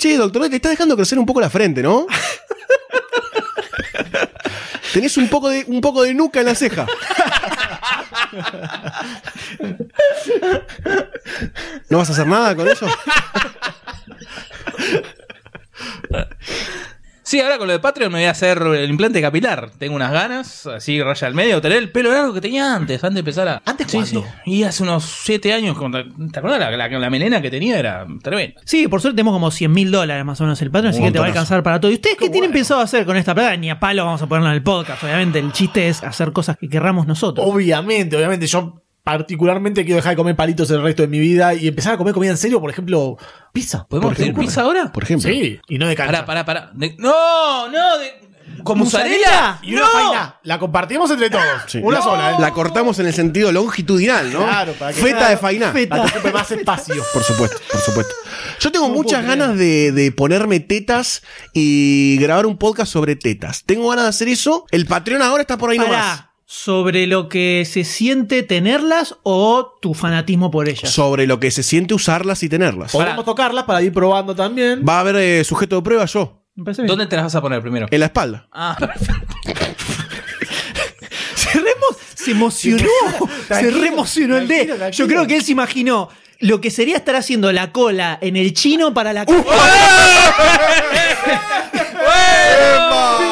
Che, doctor, te está dejando crecer un poco la frente, ¿no? Tenés un poco de, un poco de nuca en la ceja. ¿No vas a hacer nada con eso? Sí, ahora con lo de Patreon me voy a hacer el implante capilar. Tengo unas ganas, así raya al medio, tener el pelo largo que tenía antes, antes de empezar a. ¿Antes Sí, cuándo? sí. Y hace unos 7 años, ¿te acuerdas la, la, la melena que tenía? Era tremenda. Sí, por suerte tenemos como 100 mil dólares más o menos el Patreon, así que te va a alcanzar para todo. ¿Y ustedes qué tienen pensado hacer con esta plata? Ni a palo vamos a ponerlo en el podcast, obviamente. El chiste es hacer cosas que querramos nosotros. Obviamente, obviamente. Yo particularmente quiero dejar de comer palitos el resto de mi vida y empezar a comer comida en serio, por ejemplo, pizza. ¿Podemos pedir pizza ahora? Por ejemplo. Sí, y no de cancha. Pará, pará, pará. De- No, no, de... ¿Con mozzarella? Y una ¡No! faina. La compartimos entre todos. Sí. Una sola, ¿eh? La cortamos en el sentido longitudinal, ¿no? Claro, para que Feta de fainá. Para que ocupe más espacio. Por supuesto, por supuesto. Yo tengo muchas ganas de, de ponerme tetas y grabar un podcast sobre tetas. Tengo ganas de hacer eso. El Patreon ahora está por ahí nomás. ¿Sobre lo que se siente tenerlas o tu fanatismo por ellas? Sobre lo que se siente usarlas y tenerlas. Podemos tocarlas para ir probando también. Va a haber eh, sujeto de prueba yo. ¿Dónde te las vas a poner primero? en la espalda. Ah, perfecto. Se, remo- se emocionó. se reemocionó el D. tranquilo, tranquilo. Yo creo que él se imaginó lo que sería estar haciendo la cola en el chino para la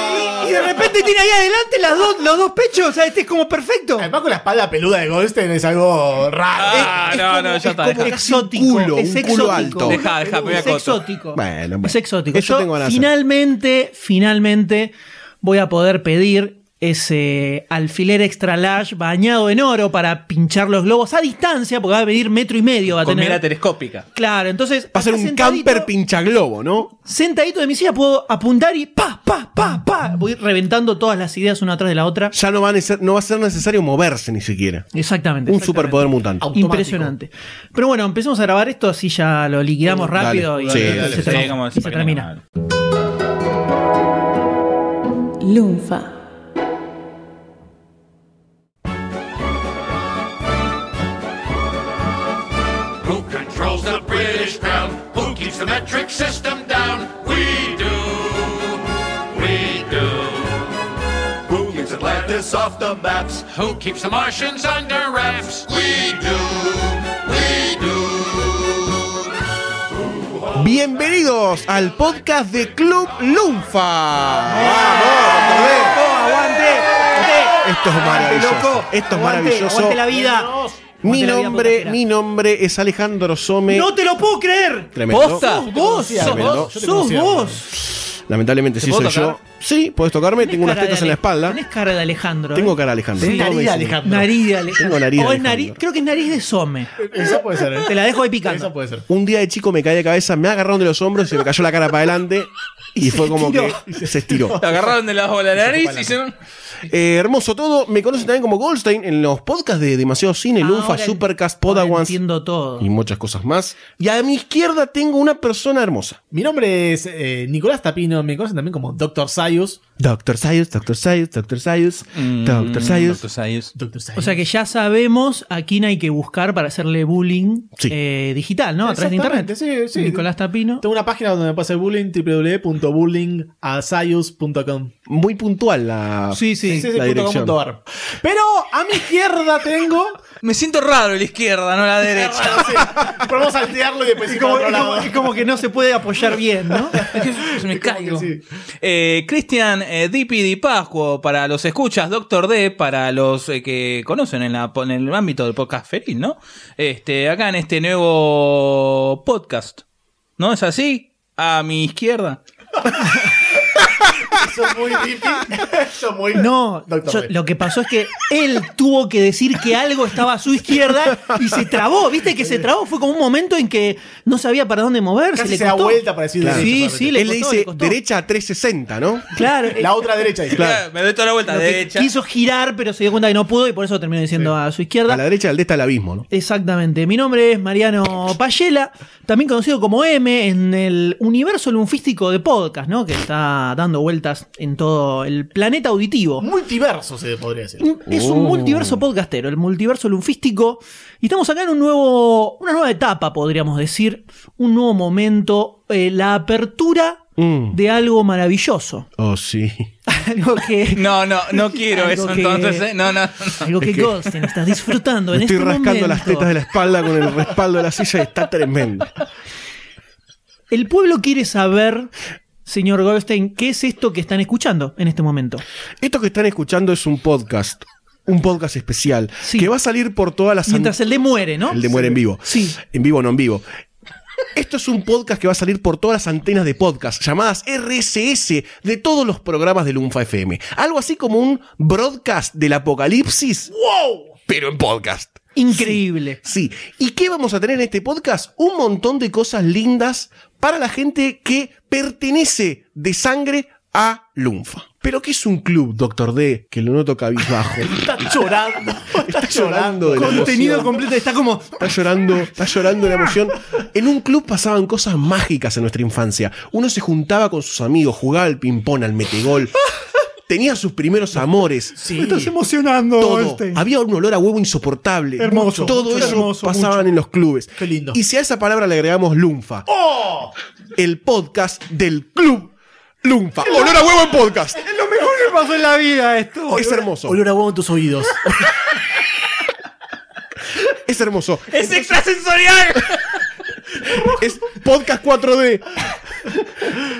repente tiene ahí adelante las dos, los dos pechos. O sea, este es como perfecto. Además con la espalda peluda de Goldstein es algo raro. Ah, Es no, como- no, ya es está. como deja. exótico. culo, es un culo exótico. alto. Deja, deja, me voy a Es exótico. Bueno, bueno. Es exótico. Eso Yo tengo ganas de finalmente, finalmente voy a poder pedir ese alfiler extra large bañado en oro para pinchar los globos a distancia, porque va a venir metro y medio. Va a Con tener. mira telescópica. Claro, entonces. Va a ser un camper pinchaglobo, ¿no? Sentadito de mi silla puedo apuntar y pa, pa, pa, pa. Voy reventando todas las ideas una atrás de la otra. Ya no va, a neces- no va a ser necesario moverse ni siquiera. Exactamente. Un exactamente. superpoder mutante. Automático. Impresionante. Pero bueno, empecemos a grabar esto, así ya lo liquidamos Dale. rápido y, Sí, y dale, se, sí, se termina. Lunfa. Who controls the British crown? Who keeps the metric system down? We do. We do. Who keeps Atlantis off the maps? Who keeps the Martians under wraps? We do. We do. Bienvenidos al podcast de Club Lunfa. aguante! Esto es maravilloso. loco. Esto es Aguante, maravilloso. aguante la vida. Mi la nombre, mi nombre es Alejandro Some. ¡No te lo puedo creer! Tremendo. ¿Posta? ¡Sos vos! ¡Sos vos! Yo te ¡Sos vos! Lamentablemente ¿Te sí soy tocar? yo. Sí, puedes tocarme. Tengo unas tetas en la espalda. Tenés cara de Alejandro. Tengo ¿eh? cara de Alejandro. Sí, nariz de Alejandro. Nariz de Alejandro. Tengo nariz de O es Alejandro. nariz, creo que es nariz de Some. Esa puede ser. ¿eh? Te la dejo ahí picando. Esa puede ser. Un día de chico me caí de cabeza, me agarraron de los hombros y se me cayó la cara para adelante. Y fue como que se estiró. Te agarraron de la, la nariz y se... Eh, hermoso todo. Me conocen también como Goldstein en los podcasts de Demasiado Cine, Ahora- Supercast, ahora Podawans Entiendo todo. y muchas cosas más. Y a mi izquierda tengo una persona hermosa. Mi nombre es eh, Nicolás Tapino. Me conocen también como Dr. Sayus. Doctor Sayus, Doctor Sayus, Doctor Sayus, Doctor Sayus. Dr. Sayus. Dr. Sayus. O sea que ya sabemos a quién hay que buscar para hacerle bullying Sí. eh, digital, ¿no? A través de internet. Sí, sí. Nicolás Tapino. Tengo una página donde me puede hacer bullying, www.bullyingasayus.com. Muy puntual la, Sí, sí. Sí, sí, la dirección. Pero a mi izquierda tengo. Me siento raro la izquierda, no la derecha. Sí, Podemos saltearlo y después Es ir como, para es otro como- lado. es como que no se puede apoyar bien, ¿no? Es que se me caigo. sí. Eh, Cristian eh, Dipi Di Pascuo, para los escuchas, Doctor D, para los eh, que conocen en, la, en el ámbito del podcast feliz, ¿no? Este, acá en este nuevo podcast. ¿No es así? A mi izquierda. Eso es muy difícil. Eso es muy. No, Doctor yo- lo que pasó es que él tuvo que decir que algo estaba a su izquierda y se trabó, ¿viste? Que se trabó. Fue como un momento en que no sabía para dónde moverse. Casi le se da vuelta para decir Claro. derecha Sí, sí, le Él le dice le costó. derecha a 360, ¿no? Claro. La otra derecha dice. Claro, me doy toda la vuelta. lo Derecha. quiso girar, pero se dio cuenta que no pudo y por eso terminó diciendo a su izquierda. A la derecha del D está el abismo, ¿no? Exactamente. Mi nombre es Mariano Payela, también conocido como M en el universo lunfístico de podcast, ¿no? Que está dando vueltas podcast en todo el planeta auditivo. Multiverso se podría decir. Es un Oh. multiverso podcastero, el multiverso lunfístico. Y estamos acá en un nuevo, una nueva etapa, podríamos decir. Un nuevo momento. eh, la apertura Mm. de algo maravilloso. Oh, sí. algo que. No, no, no quiero Algo eso que- entonces. ¿eh? No, no, no. Algo que, Es que- Goldstein estás disfrutando en Me estoy este rascando momento. las tetas de la espalda con el respaldo de la silla y está tremendo. El pueblo quiere saber, señor Goldstein, qué es esto que están escuchando en este momento. Esto que están escuchando es un podcast. Un podcast especial. Sí. Que va a salir por todas las... Mientras el de muere, ¿no? El de muere en vivo. Sí. En vivo, no en vivo. Esto es un podcast que va a salir por todas las antenas de podcast, llamadas RSS, de todos los programas de Lunfa FM. Algo así como un broadcast del apocalipsis. ¡Wow! Pero en podcast. Increíble. Sí. ¿Y qué vamos a tener en este podcast? Un montón de cosas lindas para la gente que pertenece de sangre a Lunfa. ¿Pero qué es un club, Doctor D? Que lo noto cabizbajo. Está llorando. Está llorando de la Contenido completo está como. Está llorando, está llorando de la emoción. En un club pasaban cosas mágicas en nuestra infancia. Uno se juntaba con sus amigos, jugaba al ping-pong, al metegol. Tenía sus primeros amores. Sí. emocionando, Todo. Había un olor a huevo insoportable. Hermoso, Todo mucho eso hermoso, pasaban en los clubes. Qué lindo. Y si a esa palabra le agregamos Lunfa. El podcast del club Lunfa. Olor a huevo en podcast. Lo mejor que pasó en la vida esto. Es hermoso. Olor a huevo en tus oídos. Es hermoso. ¡Es extrasensorial! Es podcast 4D.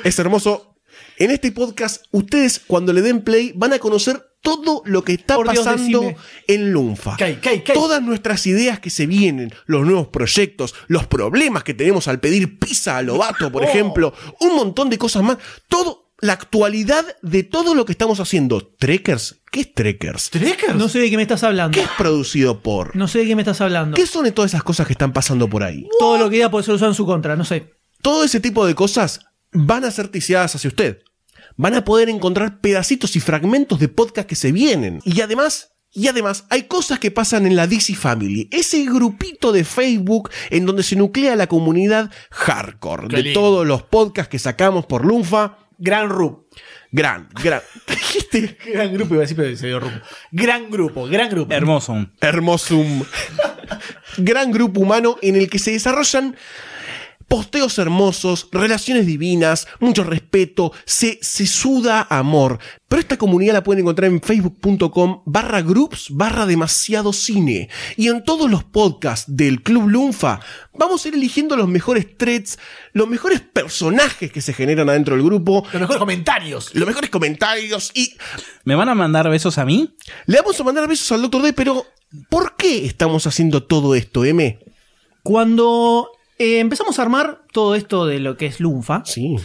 Es hermoso. En este podcast, ustedes cuando le den play van a conocer todo lo que está Dios, pasando decime. en Lunfa. Cay, cay, cay. Todas nuestras ideas que se vienen, los nuevos proyectos, los problemas que tenemos al pedir pizza a Lobato, por Oh. ejemplo, un montón de cosas más. Todo, la actualidad de todo lo que estamos haciendo. ¿Trekkers? ¿Qué es Trekkers? ¿Trekkers? No sé de qué me estás hablando. ¿Qué es producido por? No sé de qué me estás hablando. ¿Qué son de todas esas cosas que están pasando por ahí? Todo lo que diga puede ser usado en su contra, no sé. todo ese tipo de cosas van a ser ticiadas hacia usted. Van a poder encontrar pedacitos y fragmentos de podcast que se vienen. Y además, y además, hay cosas que pasan en la DC Family, ese grupito de Facebook en donde se nuclea la comunidad hardcore de todos los podcasts que sacamos por Lunfa. Gran Rup. Gran, gran. ¿Qué dijiste? Gran grupo, iba a decir, pero se dio Rup. Gran grupo, gran grupo. Hermoso. Hermosum. Gran grupo humano en el que se desarrollan posteos hermosos, relaciones divinas, mucho respeto, se, se suda amor. Pero esta comunidad la pueden encontrar en facebook.com barra groups barra demasiado cine. Y en todos los podcasts del Club Lunfa vamos a ir eligiendo los mejores threads, los mejores personajes que se generan adentro del grupo, Los mejores comentarios. los mejores comentarios y ¿Me van a mandar besos a mí? le vamos a mandar besos al Dr. D, pero ¿por qué estamos haciendo todo esto, M? Cuando eh, empezamos a armar todo esto de lo que es Lunfa, Sí.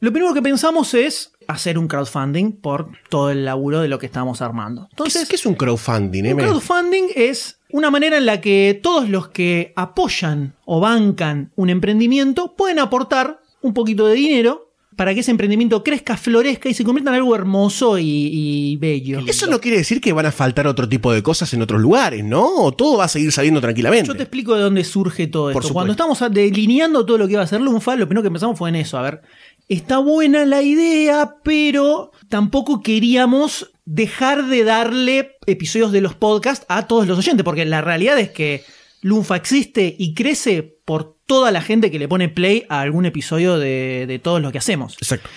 lo primero que pensamos es hacer un crowdfunding por todo el laburo de lo que estamos armando. Entonces, ¿qué es un crowdfunding, un crowdfunding es una manera en la que todos los que apoyan o bancan un emprendimiento pueden aportar un poquito de dinero para que ese emprendimiento crezca, florezca y se convierta en algo hermoso y, y bello. Eso no quiere decir que van a faltar otro tipo de cosas en otros lugares, ¿no? O todo va a seguir saliendo tranquilamente. Yo te explico de dónde surge todo Por esto. supuesto. Cuando estamos delineando todo lo que iba a ser Lunfa, lo primero que empezamos fue en eso. A ver, está buena la idea, pero tampoco queríamos dejar de darle episodios de los podcasts a todos los oyentes, porque la realidad es que Lunfa existe y crece por toda la gente que le pone play a algún episodio de, de todos lo que hacemos. Exacto.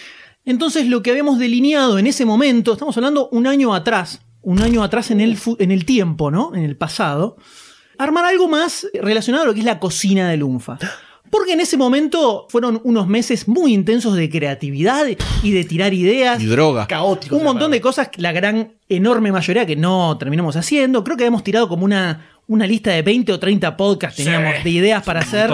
Entonces lo que habíamos delineado en ese momento, estamos hablando un año atrás, un año atrás en el, en el tiempo, ¿no? En el pasado, armar algo más relacionado a lo que es la cocina de Lunfa. Porque en ese momento fueron unos meses muy intensos de creatividad y de tirar ideas. Y droga. Caótico. Un montón de cosas, la gran, enorme mayoría que no terminamos haciendo. Creo que habíamos tirado como una, una lista de 20 o 30 podcasts, teníamos de ideas para hacer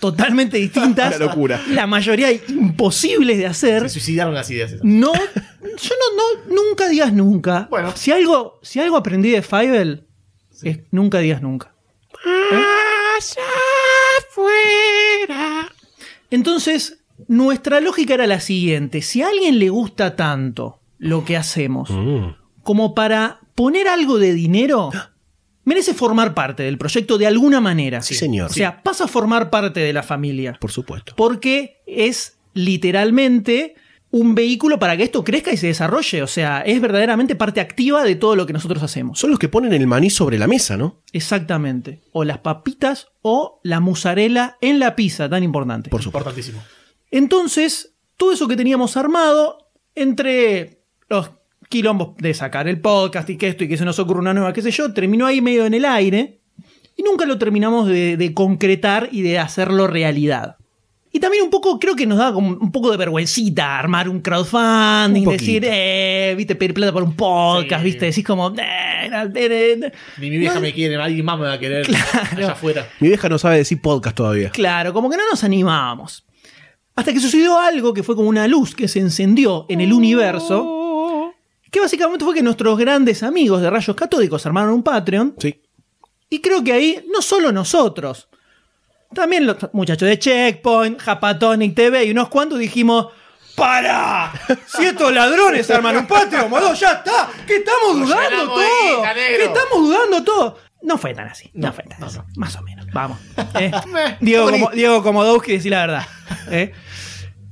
totalmente distintas. Una locura. La mayoría imposibles de hacer. Se suicidaron las ideas. esas. No, yo no, no, nunca digas nunca. Bueno. si algo, si algo aprendí de Fievel, es nunca digas nunca. Entonces, nuestra lógica era la siguiente: si a alguien le gusta tanto lo que hacemos, como para poner algo de dinero, merece formar parte del proyecto de alguna manera. Sí, señor. O sea, pasa a formar parte de la familia. Por supuesto. Porque es literalmente un vehículo para que esto crezca y se desarrolle. O sea, es verdaderamente parte activa de todo lo que nosotros hacemos. Son los que ponen el maní sobre la mesa, ¿no? Exactamente. O las papitas o la musarela en la pizza, tan importante. Por supuesto. Importantísimo. Entonces, todo eso que teníamos armado, entre los quilombos de sacar el podcast y que esto y que se nos ocurre una nueva, qué sé yo, terminó ahí medio en el aire y nunca lo terminamos de, de concretar y de hacerlo realidad. Y también un poco, creo que nos da como un poco de vergüencita armar un crowdfunding, Un decir, eh, viste, pedir plata por un podcast, Sí. viste, decís como, eh, Ni mi vieja No. me quiere, alguien más me va a querer allá afuera. Mi vieja no sabe decir podcast todavía. Claro, como que no nos animábamos. Hasta que sucedió algo que fue como una luz que se encendió en el universo, que básicamente fue que nuestros grandes amigos de Rayos Catódicos armaron un Patreon, Sí. y creo que ahí no solo nosotros, también los muchachos de Checkpoint, Japatonic TV y unos cuantos dijimos, ¡Para! Si estos ladrones arman un Patreon, modo, ya está, que estamos dudando todo, que estamos dudando todo. No fue tan así, no, No, fue tan no, así. no. Más o menos, vamos. ¿eh? Diego, como, Diego Komodowski, decir la verdad. ¿eh?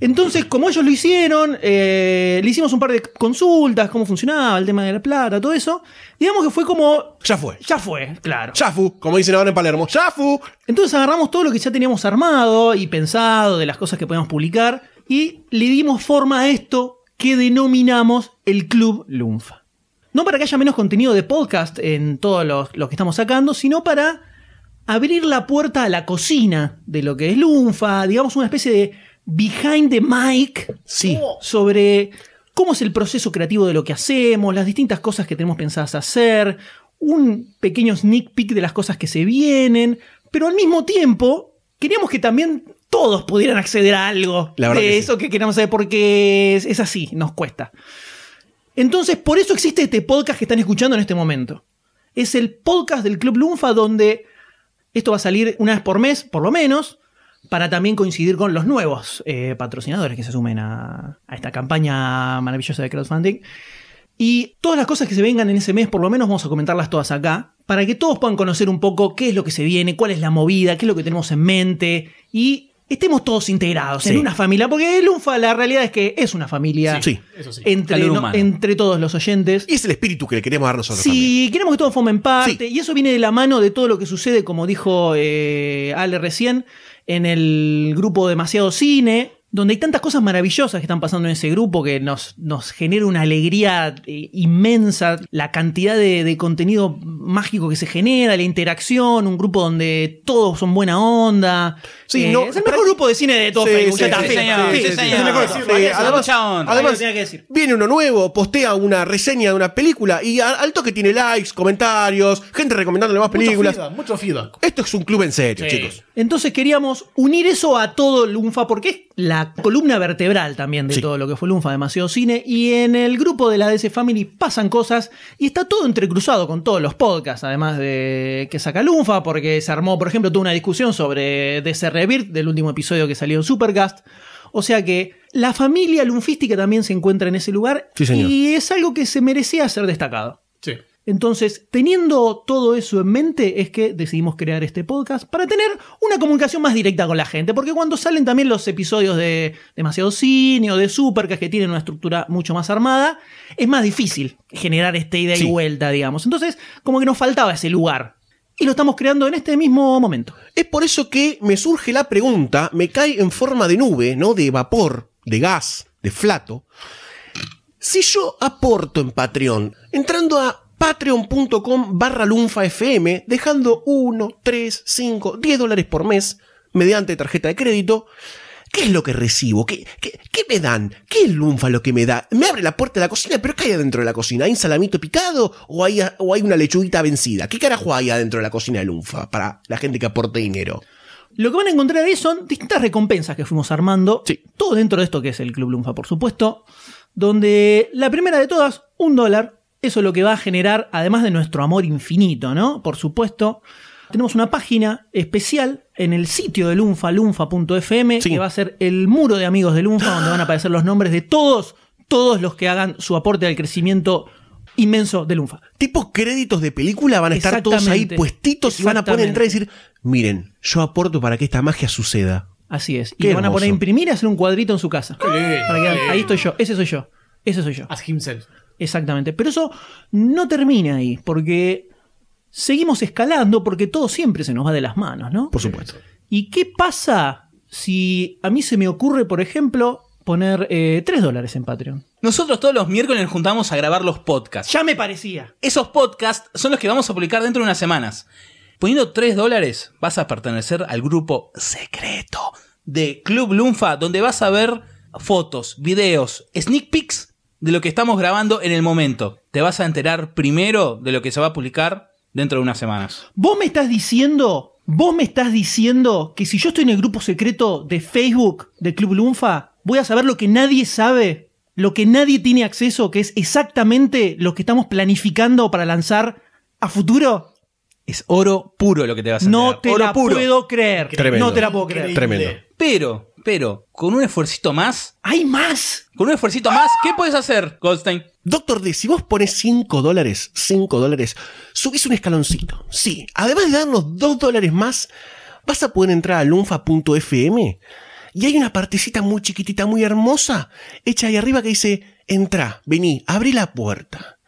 Entonces, como ellos lo hicieron, eh, le hicimos un par de consultas, cómo funcionaba el tema de la plata, todo eso. Digamos que fue como. Ya fue. Ya fue, claro. Yafu, como dicen ahora en Palermo. Yafu. Entonces agarramos todo lo que ya teníamos armado y pensado de las cosas que podíamos publicar y le dimos forma a esto que denominamos el Club Lunfa. No para que haya menos contenido de podcast en todos los, los que estamos sacando, sino para abrir la puerta a la cocina de lo que es Lunfa, digamos una especie de behind the mic Sí. sobre cómo es el proceso creativo de lo que hacemos, las distintas cosas que tenemos pensadas hacer, un pequeño sneak peek de las cosas que se vienen, pero al mismo tiempo queríamos que también todos pudieran acceder a algo La de que sí. eso que queremos saber porque es, es así, nos cuesta. Entonces, por eso existe este podcast que están escuchando en este momento. Es el podcast del Club Lunfa donde esto va a salir una vez por mes, por lo menos, para también coincidir con los nuevos eh, patrocinadores que se sumen a, a esta campaña maravillosa de crowdfunding. Y todas las cosas que se vengan en ese mes, por lo menos vamos a comentarlas todas acá, para que todos puedan conocer un poco qué es lo que se viene, cuál es la movida, qué es lo que tenemos en mente y estemos todos integrados Sí. en una familia, porque el UNFA la realidad es que es una familia Sí. Sí. entre, no- todos los oyentes. Y es el espíritu que le queremos dar nosotros también. Sí, queremos que todos formen parte. Sí. Y eso viene de la mano de todo lo que sucede, como dijo eh, Ale recién, en el grupo Demasiado Cine, donde hay tantas cosas maravillosas que están pasando en ese grupo que nos, nos genera una alegría eh, inmensa, la cantidad de, de contenido mágico que se genera, la interacción, un grupo donde todos son buena onda. Sí, Eh, no, es el mejor grupo de cine de todo Sí, Facebook. el además, viene uno nuevo, postea una reseña de una película y al toque tiene likes, comentarios, gente recomendándole más Mucho películas. feedback, mucho feedback. Esto es un club en serio, Sí. chicos. Entonces queríamos unir eso a todo Lunfa, porque es la columna vertebral también de Sí. todo lo que fue Lunfa, demasiado cine. Y en el grupo de la DC Family pasan cosas y está todo entrecruzado con todos los podcasts, además de que saca Lunfa, porque se armó, por ejemplo, toda una discusión sobre DC Rebirth del último episodio que salió en Supercast. O sea que la familia lunfística también se encuentra en ese lugar Sí, señor. y es algo que se merecía ser destacado. Sí. Entonces, teniendo todo eso en mente, es que decidimos crear este podcast para tener una comunicación más directa con la gente. Porque cuando salen también los episodios de Demasiado Cine o de Supercast que tienen una estructura mucho más armada, es más difícil generar esta ida Sí. y vuelta, digamos. Entonces, como que nos faltaba ese lugar. Y lo estamos creando en este mismo momento. Es por eso que me surge la pregunta, me cae en forma de nube, ¿no? De vapor, de gas, de flato. Si yo aporto en Patreon, entrando a patreon.com barra lunfafm, dejando 1, 3, 5, 10 dólares por mes mediante tarjeta de crédito, ¿qué es lo que recibo? ¿Qué, qué, qué me dan? ¿Qué es Lunfa lo que me da? Me abre la puerta de la cocina, pero ¿qué hay adentro de la cocina? ¿Hay un salamito picado o hay, o hay una lechuguita vencida? ¿Qué carajo hay adentro de la cocina de Lunfa para la gente que aporte dinero? Lo que van a encontrar ahí son distintas recompensas que fuimos armando. Sí. Todo dentro de esto que es el Club Lunfa, por supuesto. Donde la primera de todas, un dólar. Eso es lo que va a generar, además de nuestro amor infinito, ¿no? Por supuesto. Tenemos una página especial en el sitio de Lunfa, lunfa.fm, Sí. que va a ser el muro de amigos de Lunfa, donde van a aparecer los nombres de todos, todos los que hagan su aporte al crecimiento inmenso de Lunfa. Tipo créditos de película van a estar todos ahí puestitos y van a poder entrar y decir, miren, yo aporto para que esta magia suceda. Así es. Y le van a poner a imprimir y hacer un cuadrito en su casa. Para que- ahí estoy yo, ese soy yo, ese soy yo. As himself. Exactamente. Pero eso no termina ahí, porque seguimos escalando porque todo siempre se nos va de las manos, ¿no? Por supuesto. ¿Y qué pasa si a mí se me ocurre, por ejemplo, poner eh, 3 dólares en Patreon? Nosotros todos los miércoles nos juntamos a grabar los podcasts. Ya me parecía. Esos podcasts son los que vamos a publicar dentro de unas semanas. Poniendo 3 dólares vas a pertenecer al grupo secreto de Club Lunfa, donde vas a ver fotos, videos, sneak peeks de lo que estamos grabando en el momento. Te vas a enterar primero de lo que se va a publicar dentro de unas semanas. Vos me estás diciendo, vos me estás diciendo que si yo estoy en el grupo secreto de Facebook del Club Lunfa, voy a saber lo que nadie sabe, lo que nadie tiene acceso, que es exactamente lo que estamos planificando para lanzar a futuro. Es oro puro lo que te vas a No enterar. te oro la puro. puedo creer. Tremendo. No te la puedo creer. Tremendo. Pero, pero, con un esfuercito más, ¿Hay más? con un esfuercito más, ¿qué puedes hacer, Goldstein? Doctor D, si vos pones 5 dólares, 5 dólares, subís un escaloncito. Sí, además de darnos 2 dólares más, vas a poder entrar a lunfa.fm y hay una partecita muy chiquitita, muy hermosa, hecha ahí arriba que dice, entra, vení, abrí la puerta.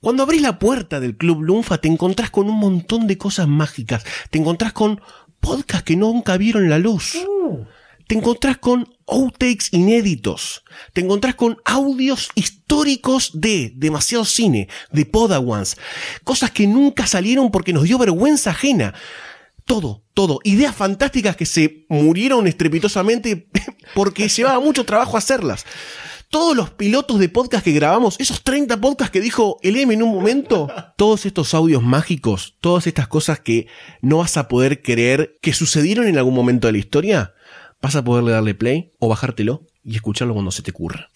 Cuando abrís la puerta del Club Lunfa te encontrás con un montón de cosas mágicas. Te encontrás con podcasts que nunca vieron la luz. Te encontrás con outtakes inéditos. Te encontrás con audios históricos de demasiado cine, de Podawans. Cosas que nunca salieron porque nos dio vergüenza ajena. Todo, todo. Ideas fantásticas que se murieron estrepitosamente porque llevaba mucho trabajo hacerlas. Todos los pilotos de podcast que grabamos, esos 30 podcasts que dijo el M en un momento, todos estos audios mágicos, todas estas cosas que no vas a poder creer que sucedieron en algún momento de la historia, vas a poderle darle play o bajártelo y escucharlo cuando se te ocurra.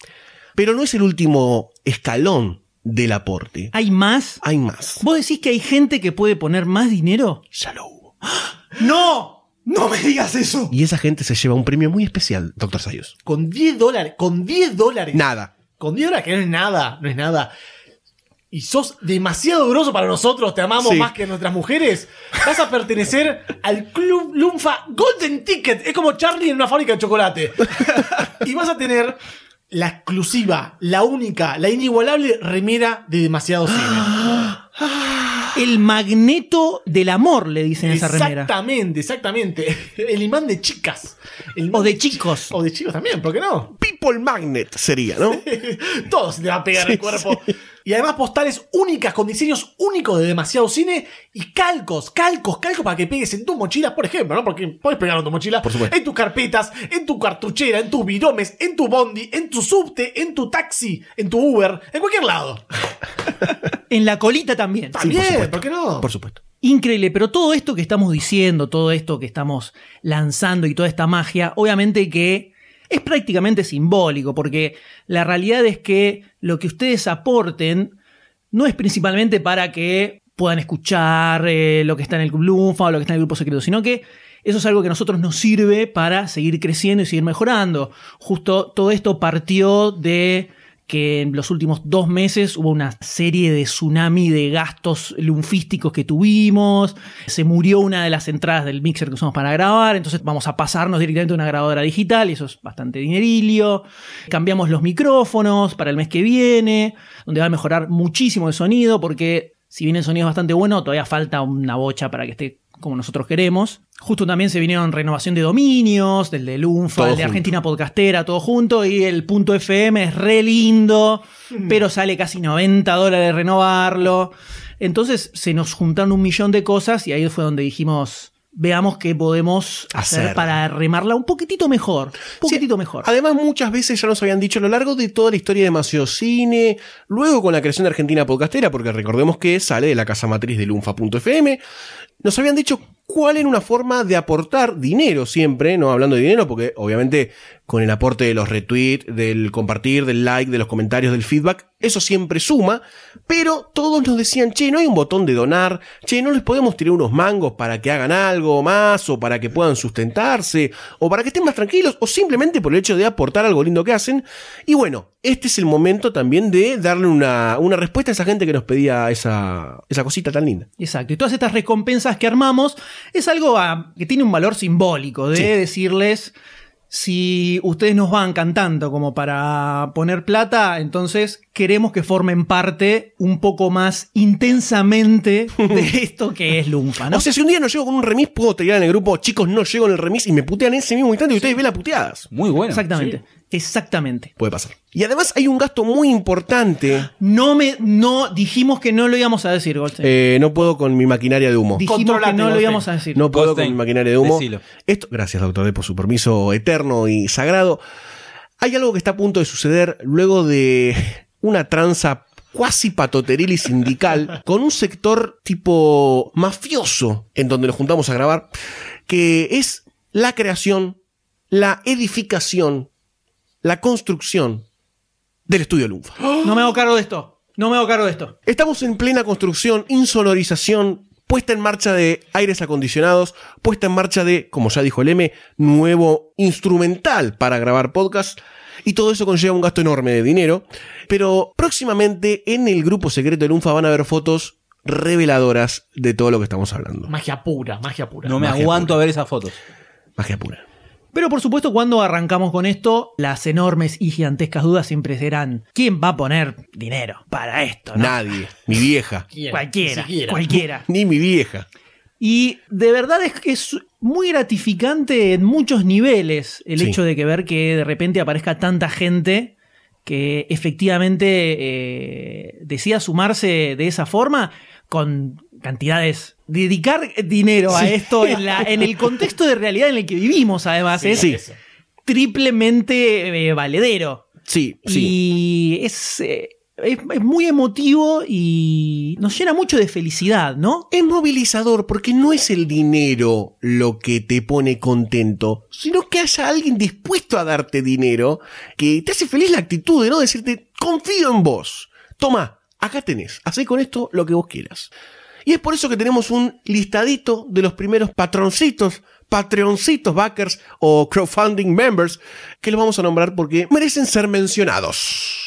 Pero no es el último escalón del aporte. ¿Hay más? Hay más. ¿Vos decís que hay gente que puede poner más dinero? Ya lo hubo. ¡No! ¡No me digas eso! Y esa gente se lleva un premio muy especial, Doctor Sayus. Con 10 dólares, con 10 dólares. Nada. Con 10 dólares, que no es nada, no es nada. Y sos demasiado groso para nosotros, te amamos Sí. más que nuestras mujeres. Vas a pertenecer al Club Lunfa Golden Ticket. Es como Charlie en una fábrica de chocolate. y vas a tener la exclusiva, la única, la inigualable remera de demasiado cine. El magneto del amor, le dicen a esa remera. Exactamente, exactamente. El imán de chicas. El imán O de chicos. O de chicos también, ¿por qué no? People Magnet sería, ¿no? Todo se te va a pegar el cuerpo. Y además postales únicas con diseños únicos de demasiado cine y calcos, calcos, calcos para que pegues en tus mochilas, por ejemplo, ¿no? Porque puedes pegarlo en tu mochila, Por supuesto. en tus carpetas, en tu cartuchera, en tus viromes, en tu bondi, en tu subte, en tu taxi, en tu Uber, en cualquier lado. En la colita también. También, supuesto. ¿por qué no? Por supuesto. Increíble, pero todo esto que estamos diciendo, todo esto que estamos lanzando y toda esta magia, obviamente que es prácticamente simbólico, porque la realidad es que lo que ustedes aporten no es principalmente para que puedan escuchar eh, lo que está en el Club Lunfa o lo que está en el Grupo Secreto, sino que eso es algo que a nosotros nos sirve para seguir creciendo y seguir mejorando. Justo todo esto partió de que en los últimos dos meses hubo una serie de tsunami de gastos lunfísticos que tuvimos. Se murió una de las entradas del mixer que usamos para grabar, entonces vamos a pasarnos directamente a una grabadora digital y eso es bastante dinerillo. Cambiamos los micrófonos para el mes que viene, donde va a mejorar muchísimo el sonido porque si bien el sonido es bastante bueno, todavía falta una bocha para que esté como nosotros queremos. Justo también se vinieron renovación de dominios, del de Lunfa, el de. Argentina Podcastera, todo junto, y el punto FM es re lindo, pero sale casi 90 dólares renovarlo. Entonces se nos juntaron un millón de cosas y ahí fue donde dijimos, veamos qué podemos hacer, Hacer. para remarla un poquitito mejor, un poquitito Sí, mejor. Además, muchas veces ya nos habían dicho a lo largo de toda la historia de Demasiado Cine, luego con la creación de Argentina Podcastera, porque recordemos que sale de la casa matriz de lunfa.fm, nos habían dicho cuál era una forma de aportar dinero siempre, no hablando de dinero, porque obviamente con el aporte de los retweets, del compartir, del like, de los comentarios, del feedback, eso siempre suma, pero todos nos decían, che, no hay un botón de donar, che, no les podemos tirar unos mangos para que hagan algo más, o para que puedan sustentarse, o para que estén más tranquilos, o simplemente por el hecho de aportar algo lindo que hacen. Y bueno, este es el momento también de darle una, una respuesta a esa gente que nos pedía esa, esa cosita tan linda. Exacto. Y todas estas recompensas que armamos es algo ah, que tiene un valor simbólico de Sí. decirles si ustedes nos van cantando como para poner plata, entonces queremos que formen parte un poco más intensamente de esto que es Lunfa, ¿no? O sea, si un día no llego con un remis, puedo tirar en el grupo, chicos, no llego en el remis y me putean en ese mismo instante y ustedes ven las puteadas. Muy bueno. Exactamente. Exactamente. Puede pasar. Y además hay un gasto muy importante. No me, no, dijimos que no lo íbamos a decir, Goldstein. Eh, no puedo con mi maquinaria de humo. dijimos controlate, que no lo íbamos a decir. No puedo con mi maquinaria de humo. decilo. Esto, gracias, doctor D, por su permiso eterno y sagrado. Hay algo que está a punto de suceder luego de una tranza cuasi patoteril y sindical con un sector tipo mafioso en donde nos juntamos a grabar, que es la creación, la edificación, la construcción del estudio Lunfa. No me hago cargo de esto. No me hago cargo de esto. Estamos en plena construcción, insonorización, puesta en marcha de aires acondicionados, puesta en marcha de, como ya dijo el M, nuevo instrumental para grabar podcast. Y todo eso conlleva un gasto enorme de dinero. Pero próximamente en el grupo secreto de Lunfa van a ver fotos reveladoras de todo lo que estamos hablando. Magia pura, magia pura. No me Magia aguanto pura. a ver esas fotos. Magia pura. Pero por supuesto, cuando arrancamos con esto, las enormes y gigantescas dudas siempre serán: ¿quién va a poner dinero para esto? no? Nadie. Mi vieja. ¿Quién? Cualquiera, Siquiera. cualquiera. Ni mi vieja. Y de verdad es que es muy gratificante en muchos niveles el Sí. hecho de que ver que de repente aparezca tanta gente que efectivamente eh, decida sumarse de esa forma con cantidades. Dedicar dinero a Sí. esto en, la- en el contexto de realidad en el que vivimos, además, es Sí. triplemente eh, valedero. Sí, sí. Y es, eh, es, es muy emotivo y nos llena mucho de felicidad, ¿no? Es movilizador porque no es el dinero lo que te pone contento, sino que haya alguien dispuesto a darte dinero que te hace feliz la actitud de no decirte, confío en vos. Toma, acá tenés, hacé con esto lo que vos quieras. Y es por eso que tenemos un listadito de los primeros patroncitos, patreoncitos, backers o crowdfunding members que los vamos a nombrar porque merecen ser mencionados.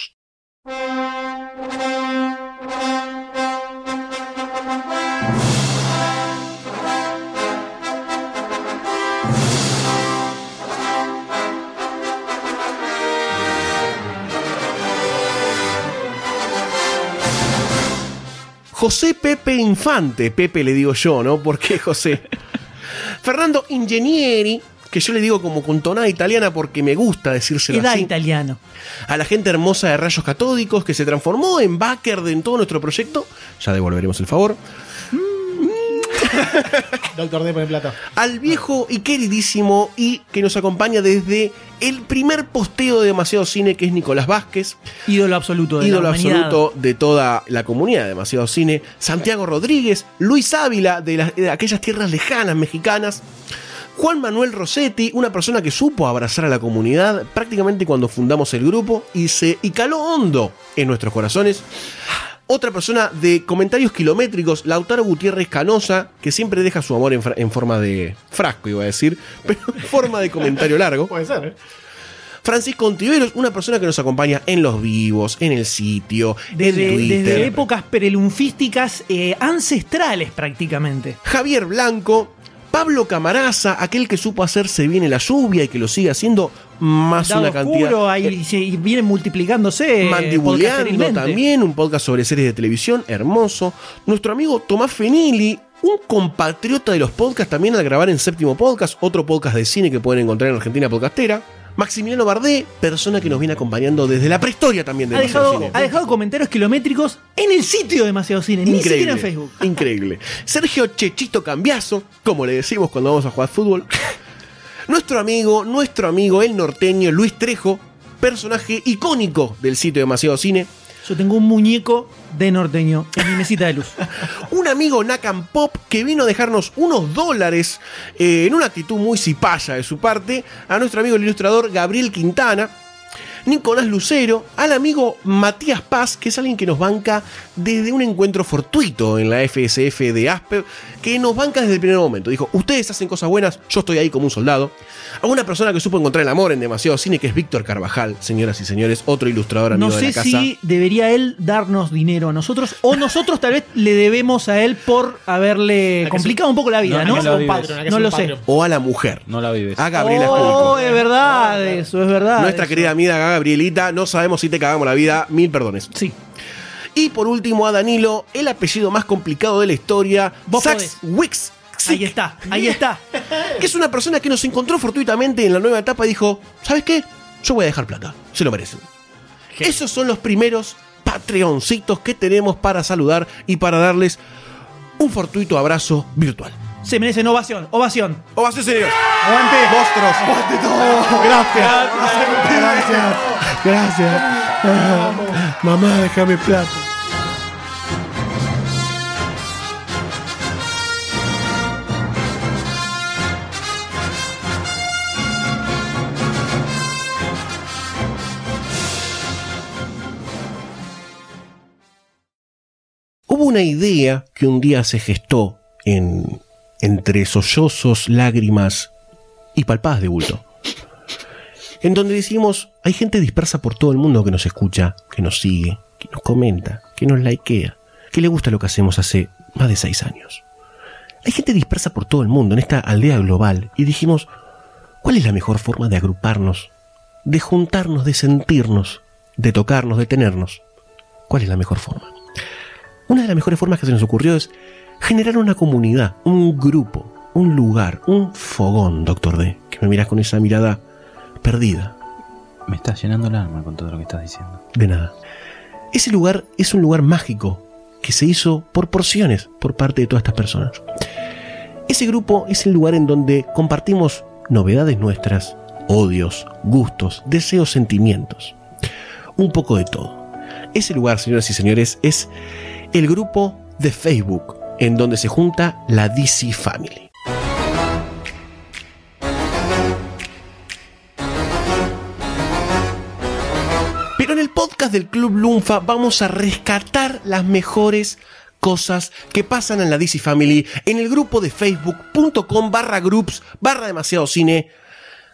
José Pepe Infante, Pepe le digo yo, ¿no? ¿Por qué José? Fernando Ingenieri, que yo le digo como con tonada italiana porque me gusta decírselo Edad así. italiano. A la gente hermosa de Rayos Catódicos que se transformó en backer de en todo nuestro proyecto. Ya devolveremos el favor. Doctor D pone plata. Al viejo y queridísimo y que nos acompaña desde el primer posteo de Demasiado Cine, que es Nicolás Vázquez. Ídolo absoluto de ídolo la absoluto de toda la comunidad de Demasiado Cine, Santiago Rodríguez, Luis Ávila de, las- de aquellas tierras lejanas mexicanas, Juan Manuel Rossetti, una persona que supo abrazar a la comunidad prácticamente cuando fundamos el grupo y se y caló hondo en nuestros corazones. Otra persona de comentarios kilométricos, Lautaro Gutiérrez Canosa, que siempre deja su amor en, forma de frasco, iba a decir, pero en forma de comentario largo. Puede ser, ¿eh? Francisco Ontiveros, una persona que nos acompaña en los vivos, en el sitio, Desde, en Twitter. desde épocas perelunfísticas eh, ancestrales prácticamente. Javier Blanco, Pablo Camaraza, aquel que supo hacerse bien en la lluvia y que lo sigue haciendo más Dado una cantidad. oscuro, ahí se- y vienen multiplicándose. eh, Mandibuleando también, un podcast sobre series de televisión, hermoso. Nuestro amigo Tomás Fenili, un compatriota de los podcasts también al grabar en Séptimo Podcast, otro podcast de cine que pueden encontrar en Argentina Podcastera. Maximiliano Bardé, persona que nos viene acompañando desde la prehistoria también de Ha dejado, Cine. ha dejado comentarios kilométricos en el sitio de Demasiado Cine, ni siquiera en Facebook. Increíble. Sergio Chechito Cambiazo, como le decimos cuando vamos a jugar fútbol. Nuestro amigo, nuestro amigo el norteño Luis Trejo, personaje icónico del sitio Demasiado Cine. Yo tengo un muñeco de norteño en mi mesita de luz. Un amigo Nakam Pop que vino a dejarnos unos dólares eh, en una actitud muy cipaya de su parte. A nuestro amigo el ilustrador Gabriel Quintana. Nicolás Lucero, al amigo Matías Paz, que es alguien que nos banca desde un encuentro fortuito en la FSF de Asper, que nos banca desde el primer momento. Dijo, ustedes hacen cosas buenas, yo estoy ahí como un soldado. A una persona que supo encontrar el amor en demasiado cine, que es Víctor Carvajal, señoras y señores, otro ilustrador amigo No de sé la casa. si debería él darnos dinero a nosotros o nosotros tal vez le debemos a él por haberle complicado un poco la vida, No, ¿no? lo sé. O a la mujer. No la vives. A Gabriela Oh, Esculco. es verdad eso, es verdad. Nuestra eso. querida amiga Gabrielita, no sabemos si te cagamos la vida, mil perdones. Sí. Y por último a Danilo, el apellido más complicado de la historia, Sax Wix. Ahí está, ahí está. que es una persona que nos encontró fortuitamente en la nueva etapa y dijo, ¿sabes qué? Yo voy a dejar plata, se lo merecen. Esos son los primeros Patreoncitos que tenemos para saludar y para darles un fortuito abrazo virtual. Se merecen ovación, ovación. Ovación, señores. Aguante. Monstruos. Aguante todo. Gracias. Gracias. Gracias. Ah, Mamá, déjame plata. Hubo una idea que un día se gestó en, entre sollozos, lágrimas y palpadas de bulto. En donde decimos, hay gente dispersa por todo el mundo que nos escucha, que nos sigue, que nos comenta, que nos likea, que le gusta lo que hacemos hace más de seis años. Hay gente dispersa por todo el mundo en esta aldea global y dijimos, ¿cuál es la mejor forma de agruparnos, de juntarnos, de sentirnos, de tocarnos, de tenernos? ¿Cuál es la mejor forma? Una de las mejores formas que se nos ocurrió es generar una comunidad, un grupo, un lugar, un fogón, doctor D, que me miras con esa mirada perdida, Me estás llenando el alma con todo lo que estás diciendo. de nada. Ese lugar es un lugar mágico que se hizo por porciones por parte de todas estas personas. Ese grupo es el lugar en donde compartimos novedades nuestras, odios, gustos, deseos, sentimientos. Un poco de todo. Ese lugar, señoras y señores, es el grupo de Facebook en donde se junta la DC Family. Pero en el podcast del Club Lunfa vamos a rescatar las mejores cosas que pasan en la DC Family en el grupo de facebook.com barra groups barra demasiado cine.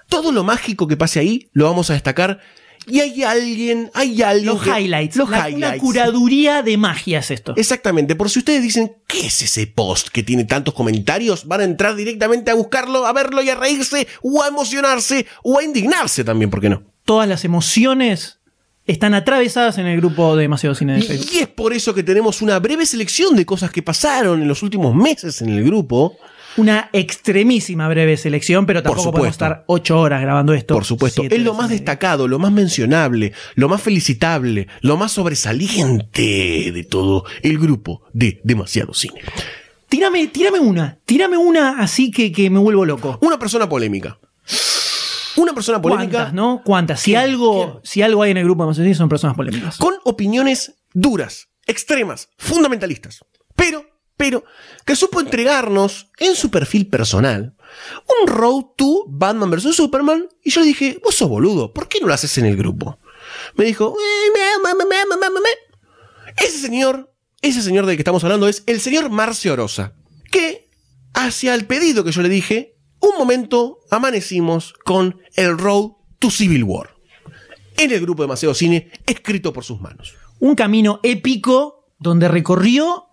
Todo lo mágico que pase ahí lo vamos a destacar. Y hay alguien, hay alguien. Los que- highlights. Los La- Una curaduría de magia es esto. Exactamente, por si ustedes dicen, ¿qué es ese post que tiene tantos comentarios? Van a entrar directamente a buscarlo, a verlo y a reírse, o a emocionarse, o a indignarse también, ¿por qué no? Todas las emociones están atravesadas en el grupo de Demasiado Cine de Facebook. y es por eso que tenemos una breve selección de cosas que pasaron en los últimos meses en el grupo. Una extremísima breve selección, pero tampoco podemos estar ocho horas grabando esto. Por supuesto, es lo más destacado, lo más mencionable, lo más felicitable, lo más sobresaliente de todo el grupo de Demasiado Cine. Tírame, tírame una. Tírame una así que, que me vuelvo loco. Una persona polémica. Una persona polémica ¿Cuántas, no? ¿Cuántas? Si algo, si algo hay en el grupo de Demasiado Cine son personas polémicas. con opiniones duras, extremas, fundamentalistas. Pero, pero, que supo entregarnos en su perfil personal un road to Batman vs. Superman. Y yo le dije, vos sos boludo, ¿por qué no lo haces en el grupo? Me dijo, "Eh, me, me, me, me, me, me, me". ese señor, ese señor del que estamos hablando es el señor Marcio Orosa, que hacia el pedido que yo le dije, un momento amanecimos con el road to Civil War. En el grupo de Demasiado Cine, escrito por sus manos. Un camino épico donde recorrió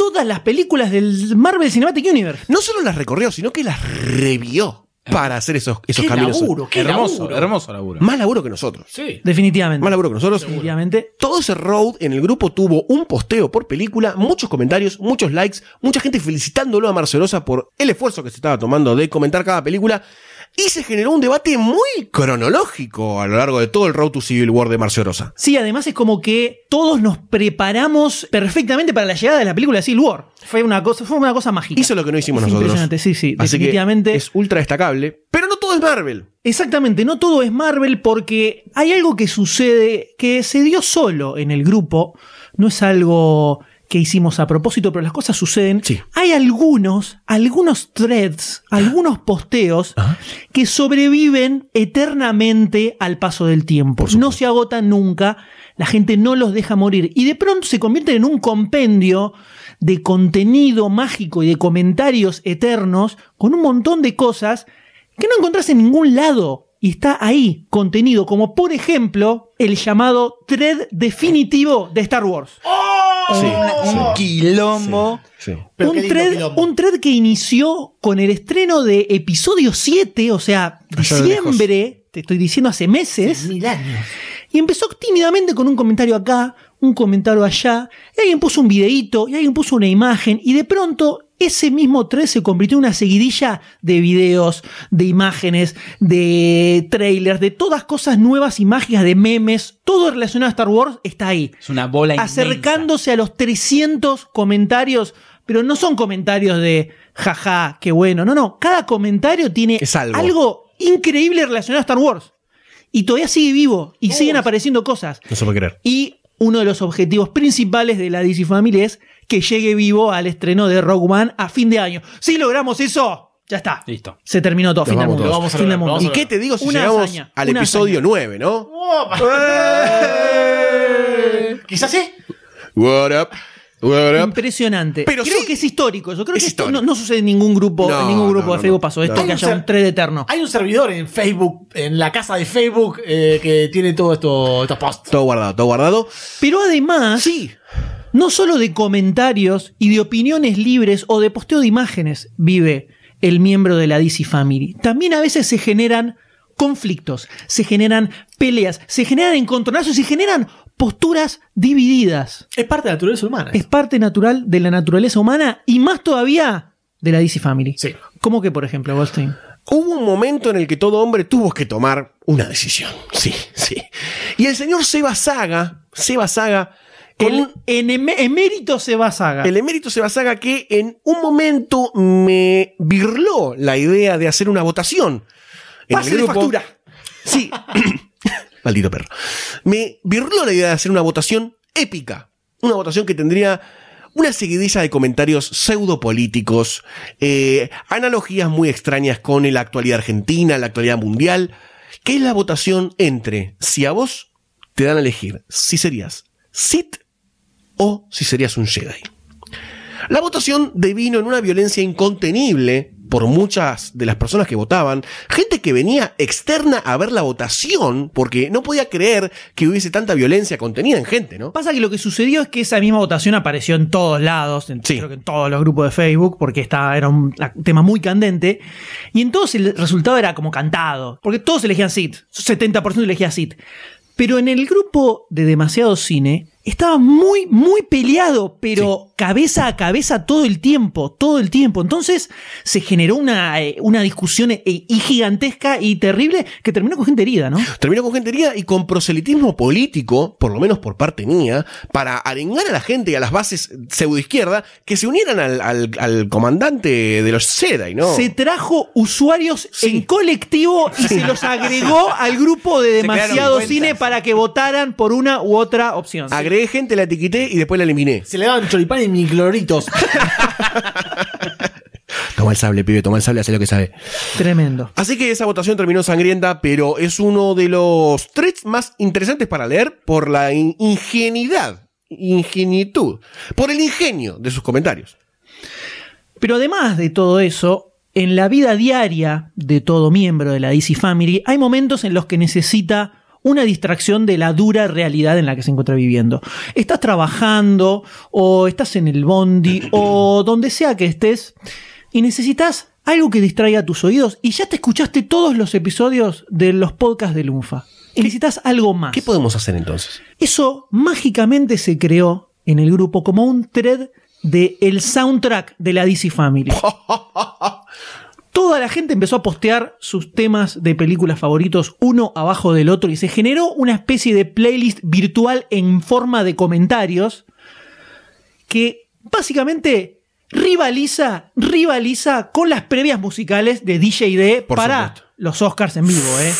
todas las películas del Marvel Cinematic Universe. no solo las recorrió, sino que las revió para hacer esos, esos Qué caminos. laburo, qué hermoso, laburo. hermoso laburo. Más laburo que nosotros. Sí. Definitivamente. Más laburo que nosotros. Definitivamente. Todo ese road en el grupo tuvo un posteo por película, muchos comentarios, muchos likes, mucha gente felicitándolo a Marcelosa por el esfuerzo que se estaba tomando de comentar cada película. Y se generó un debate muy cronológico a lo largo de todo el road to Civil War de Marcelosa. Sí, además es como que todos nos preparamos perfectamente para la llegada de la película de Civil War. Fue una cosa, fue una cosa mágica. Hizo lo que no hicimos Es nosotros. Impresionante, sí, sí, Así definitivamente. que es ultra destacable. Pero no todo es Marvel. Exactamente, no todo es Marvel porque hay algo que sucede que se dio solo en el grupo, no es algo que hicimos a propósito, pero las cosas suceden. Sí. Hay algunos, algunos threads, algunos posteos que sobreviven eternamente al paso del tiempo. No se agotan nunca, la gente no los deja morir y de pronto se convierten en un compendio de contenido mágico y de comentarios eternos con un montón de cosas que no encontrás en ningún lado. Y está ahí, contenido, como por ejemplo el llamado thread definitivo de Star Wars. Sí, Un quilombo. sí. Un, thread, quilombo. un thread que inició con el estreno de episodio 7, o sea, diciembre, te estoy diciendo hace meses, Mil años. y empezó tímidamente con un comentario acá, un comentario allá, y alguien puso un videíto, y alguien puso una imagen, y de pronto ese mismo thread se convirtió en una seguidilla de videos, de imágenes, de trailers, de todas cosas nuevas y mágicas, de memes, todo relacionado a Star Wars está ahí Es una bola inmensa. acercándose a los 300 comentarios, pero no son comentarios de jaja, qué bueno, no, no, cada comentario tiene algo. increíble relacionado a Star Wars. Y todavía sigue vivo y siguen apareciendo cosas. No se puede creer. Y uno de los objetivos principales de la DC Family es que llegue vivo al estreno de Rogue One a fin de año. Si logramos eso, ya está. Listo. Se terminó todo. Lo Fin del mundo. todos. Lo vamos a Fin del mundo. vamos ¿Y qué te digo si Una llegamos hazaña, al una episodio hazaña. 9, no? Quizás sí. What up? What up? Impresionante. Pero creo sí- que es histórico. Yo creo Es que esto no, no sucede en ningún grupo, No, en ningún grupo no, de Facebook no. pasó esto, No. que Hay un haya un thread eterno. Hay un servidor en Facebook, en la casa de Facebook, eh, que tiene todo esto, estos posts. Todo guardado, todo guardado. Pero además, Sí. No solo de comentarios y de opiniones libres o de posteo de imágenes vive el miembro de la DC Family. También a veces se generan conflictos, se generan peleas, se generan encontronazos, se generan posturas divididas. Es parte de la naturaleza humana. Es parte natural de la naturaleza humana y más todavía de la DC Family. Sí. ¿Cómo que, por ejemplo, Goldstein? Hubo un momento en el que todo hombre tuvo que tomar una decisión. Sí, sí. Y el señor Seba Saga, Seba Saga, El en em- emérito Seba Saga. el emérito Seba Saga que en un momento me birló la idea de hacer una votación. En el Pásele grupo. factura. Sí. Maldito perro. Me birló la idea de hacer una votación épica. Una votación que tendría una seguidilla de comentarios pseudopolíticos, eh, analogías muy extrañas con la actualidad argentina, la actualidad mundial, que es la votación entre si a vos te dan a elegir si serías Sith o si serías un Jedi. La votación devino en una violencia incontenible por muchas de las personas que votaban, gente que venía externa a ver la votación porque no podía creer que hubiese tanta violencia contenida en gente, ¿no? Pasa que lo que sucedió es que esa misma votación apareció en todos lados, en, Sí. creo que en todos los grupos de Facebook, porque estaba, era un tema muy candente, y en todos el resultado era como cantado, porque todos elegían Sid, 70% elegía Sid. Pero en el grupo de Demasiado Cine estaba muy, muy peleado, pero cabeza a cabeza todo el tiempo, todo el tiempo. Entonces se generó una, eh, una discusión eh, y gigantesca y terrible que terminó con gente herida, ¿no? Terminó con gente herida y con proselitismo político, por lo menos por parte mía, para arengar a la gente y a las bases pseudoizquierda que se unieran al, al- al comandante de los Jedi, ¿no? se trajo usuarios Sí. en colectivo y se los agregó al grupo de demasiado cine para que votaran por una u otra opción. Agregué gente, la etiqueté y después la eliminé. Se le daban choripán y micloritos. Toma el sable, pibe, toma el sable, hace lo que sabe. Tremendo. Así que esa votación terminó sangrienta, pero es uno de los threads más interesantes para leer por la in- ingenuidad, ingenitud, por el ingenio de sus comentarios. Pero además de todo eso, en la vida diaria de todo miembro de la DC Family hay momentos en los que necesita una distracción de la dura realidad en la que se encuentra viviendo. Estás trabajando o estás en el bondi o donde sea que estés y necesitas algo que distraiga tus oídos y ya te escuchaste todos los episodios de los podcasts de Lunfa. Y necesitas algo más. ¿Qué podemos hacer entonces? Eso mágicamente se creó en el grupo como un thread de el soundtrack de la DC Family. Toda la gente empezó a postear sus temas de películas favoritos uno abajo del otro y se generó una especie de playlist virtual en forma de comentarios que básicamente rivaliza, rivaliza con las previas musicales de DJ D Por para supuesto. los Oscars en vivo, ¿eh?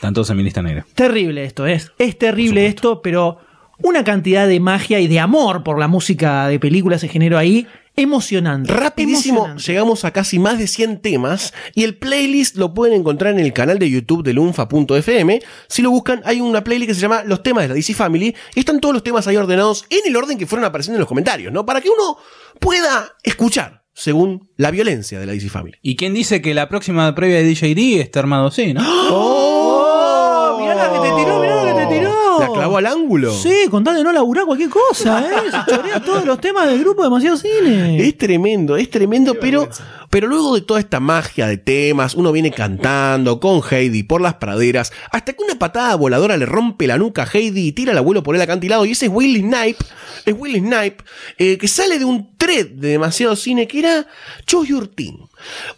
Tanto feminista negra. Terrible esto, es. Es terrible esto, pero una cantidad de magia y de amor por la música de películas se generó ahí. Emocionante. Rapidísimo, emocionante. llegamos a casi más de 100 temas y el playlist lo pueden encontrar en el canal de YouTube de lunfa.fm. Si lo buscan, hay una playlist que se llama Los temas de la DC Family y están todos los temas ahí ordenados en el orden que fueron apareciendo en los comentarios, ¿no? Para que uno pueda escuchar según la violencia de la DC Family. ¿Y quién dice que la próxima previa de DJD está armado así, no? ¡Oh! Mirá la que te tiró, mirá la que te tiró. ¿La clavó al ángulo? Sí, con tal de no laburar cualquier cosa, ¿eh? Se chorea todos los temas del grupo Demasiado Cine. Es tremendo, es tremendo, pero, pero luego de toda esta magia de temas, uno viene cantando con Heidi por las praderas, hasta que una patada voladora le rompe la nuca a Heidi y tira al abuelo por el acantilado, y ese es Willy Snipe, es Willy Snipe, eh, que sale de un thread de demasiado cine que era Choose Your Team.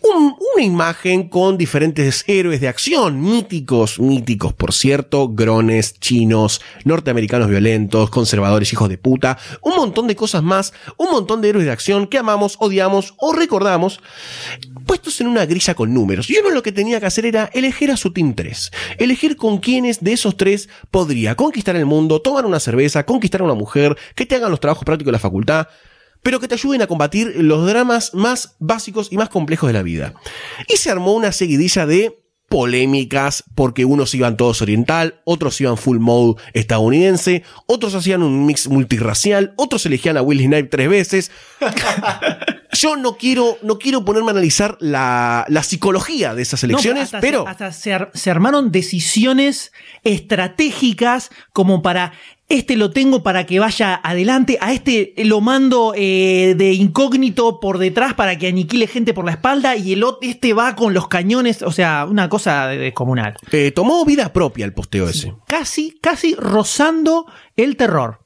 Un- una imagen con diferentes héroes de acción, míticos, míticos, por cierto, grones, chinos, norteamericanos violentos, conservadores, hijos de puta, un montón de cosas más, un montón de héroes de acción que amamos, odiamos o recordamos, puestos en una grilla con números. Y uno lo que tenía que hacer era elegir a su Team 3, elegir con quiénes de esos tres podría conquistar el mundo, tomar una cerveza, conquistar a una mujer, que te hagan los trabajos prácticos de la facultad, pero que te ayuden a combatir los dramas más básicos y más complejos de la vida. Y se armó una seguidilla de polémicas porque unos iban todos oriental, otros iban full mode estadounidense, otros hacían un mix multirracial, otros elegían a Will Snipe tres veces. Yo no quiero, no quiero ponerme a analizar la, la psicología de esas No, elecciones, hasta pero se, hasta se, ar- se armaron decisiones estratégicas como para este lo tengo para que vaya adelante, a este lo mando eh, de incógnito por detrás para que aniquile gente por la espalda y el otro este va con los cañones, o sea, una cosa de- descomunal. eh, tomó vida propia el posteo ese. Casi, casi rozando el terror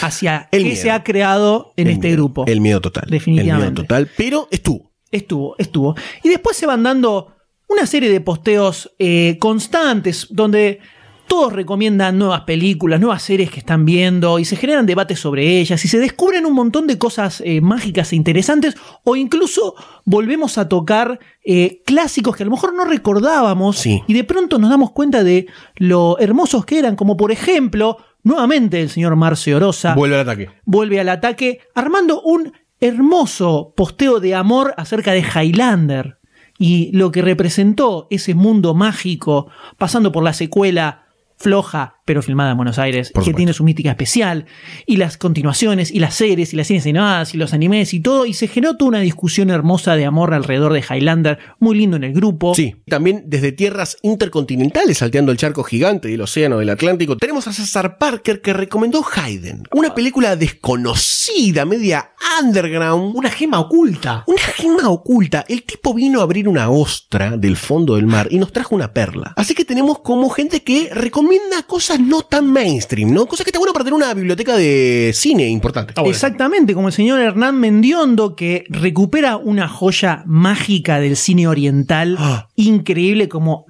hacia El que miedo. se ha creado en El este miedo, grupo. El miedo total. Definitivamente. El miedo total, pero estuvo. Estuvo, estuvo. Y después se van dando una serie de posteos eh, constantes donde todos recomiendan nuevas películas, nuevas series que están viendo y se generan debates sobre ellas y se descubren un montón de cosas eh, mágicas e interesantes o incluso volvemos a tocar eh, clásicos que a lo mejor no recordábamos Sí. y de pronto nos damos cuenta de lo hermosos que eran, como por ejemplo, nuevamente el señor Marcio Orosa Vuelve al ataque. vuelve al ataque armando un hermoso posteo de amor acerca de Highlander y lo que representó ese mundo mágico pasando por la secuela floja pero filmada en Buenos Aires Por que supuesto. tiene su mítica especial y las continuaciones y las series y las series animadas y los animes y todo y se generó toda una discusión hermosa de amor alrededor de Highlander muy lindo en el grupo Sí, también desde tierras intercontinentales, salteando el charco gigante del océano del Atlántico, tenemos a César Parker que recomendó Hayden, una película desconocida, media underground, Una gema oculta. una gema oculta. El tipo vino a abrir una ostra del fondo del mar y nos trajo una perla. Así que tenemos como gente que recomienda cosas no tan mainstream, ¿no? Cosas que está bueno para tener una biblioteca de cine importante. Exactamente, como el señor Hernán Mendiondo, que recupera una joya mágica del cine oriental, Ah. increíble como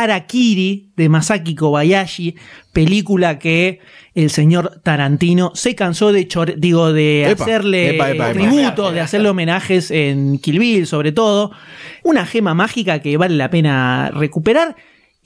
Harakiri de Masaki Kobayashi, película que el señor Tarantino se cansó de chore- digo de Epa, hacerle epa, epa, epa. tributos, de hacerle homenajes en Kill Bill, sobre todo. Una gema mágica que vale la pena recuperar.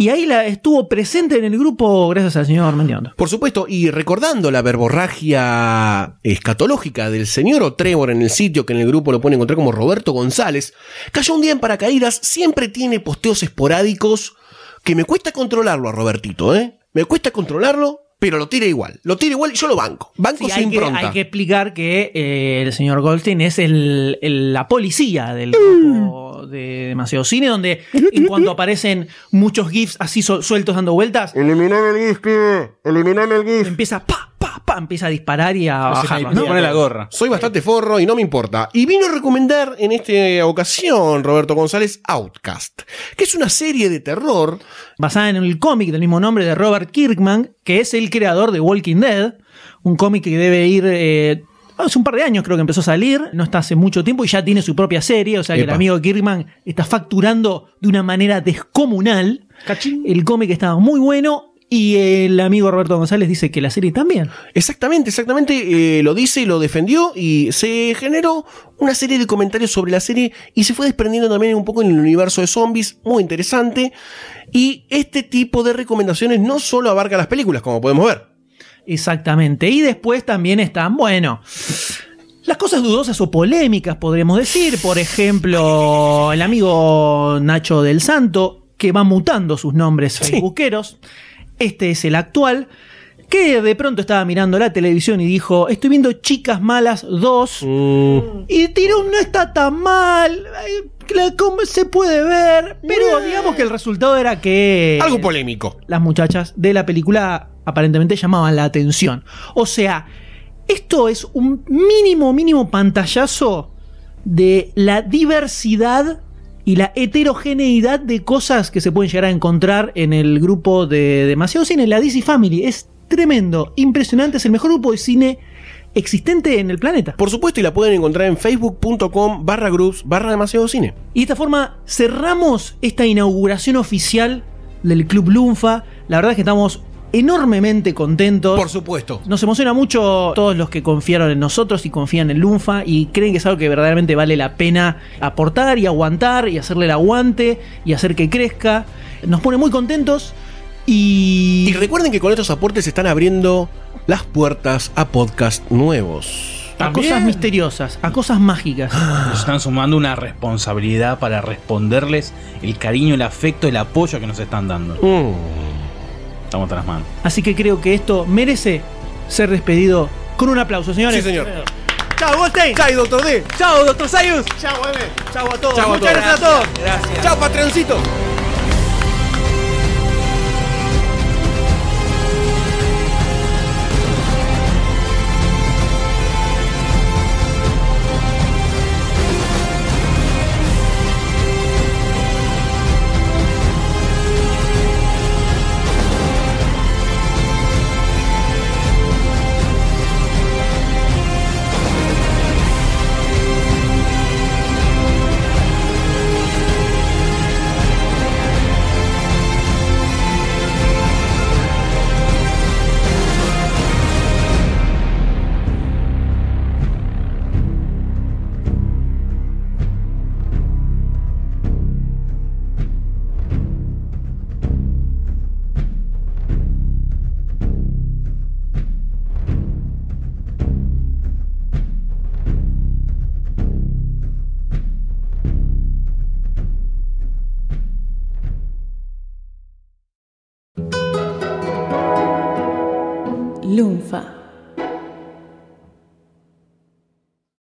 Y ahí la estuvo presente en el grupo gracias al señor Mendiondo. Por supuesto, y recordando la verborragia escatológica del señor O'Trevor en el sitio que en el grupo lo pueden encontrar como Roberto González, cayó un día en paracaídas, siempre tiene posteos esporádicos que me cuesta controlarlo a Robertito, ¿eh? Me cuesta controlarlo, pero lo tira igual. Lo tira igual y yo lo banco. Banco Sí, su hay, que, impronta. hay que explicar que eh, el señor Goldstein es el, el- la policía del grupo de Demasiado Cine, donde en cuanto aparecen muchos GIFs así sueltos dando vueltas, Eliminame el GIF, pibe. Eliminame el GIF. empieza pa, empieza a disparar y a pone la gorra. Soy bastante forro y no me importa. Y vino a recomendar en esta ocasión Roberto González Outcast, que es una serie de terror Basada en el cómic del mismo nombre de Robert Kirkman, que es el creador de Walking Dead, un cómic que debe ir... eh, Hace un par de años creo que empezó a salir, no está hace mucho tiempo y ya tiene su propia serie, o sea que Epa. el amigo Kirkman está facturando de una manera descomunal. El cómic estaba muy bueno y el amigo Roberto González dice que la serie también. Exactamente, exactamente, eh, lo dice y lo defendió y se generó una serie de comentarios sobre la serie y se fue desprendiendo también un poco en el universo de zombies, muy interesante. Y este tipo de recomendaciones no solo abarca las películas, como podemos ver. Exactamente. Y después también están, bueno, las cosas dudosas o polémicas, podríamos decir. Por ejemplo, el amigo Nacho del Santo, que va mutando sus nombres facebookeros. Este es el actual. Que de pronto estaba mirando la televisión y dijo: Estoy viendo Chicas Malas 2. Mm, Y tiró no está tan mal. ¿Cómo se puede ver? Pero digamos que el resultado era que. algo polémico. Las muchachas de la película aparentemente llamaban la atención. O sea, esto es un mínimo, mínimo pantallazo de la diversidad y la heterogeneidad de cosas que se pueden llegar a encontrar en el grupo de Demasiado Cine, la DC Family. Es tremendo, impresionante, es el mejor grupo de cine existente en el planeta. Por supuesto, y la pueden encontrar en facebook.com barra groups barra demasiado cine. Y de esta forma cerramos esta inauguración oficial del Club Lunfa. La verdad es que estamos enormemente contentos. Por supuesto. Nos emociona mucho todos los que confiaron en nosotros y confían en Lunfa y creen que es algo que verdaderamente vale la pena aportar y aguantar y hacerle el aguante y hacer que crezca. Nos pone muy contentos y... Y recuerden que con estos aportes se están abriendo las puertas a podcast nuevos. a cosas misteriosas, a cosas mágicas. Nos están sumando una responsabilidad para responderles el cariño, el afecto, el apoyo que nos están dando. Mm. Estamos tras manos. Así que creo que esto merece ser despedido con un aplauso, señores. Sí, señor. Chao, Goldstein. Chao, doctor D. Chao, doctor Sayus. Chao, M. Chao a todos. Chao a Muchas todos. gracias a todos. Gracias. Chao, patroncito.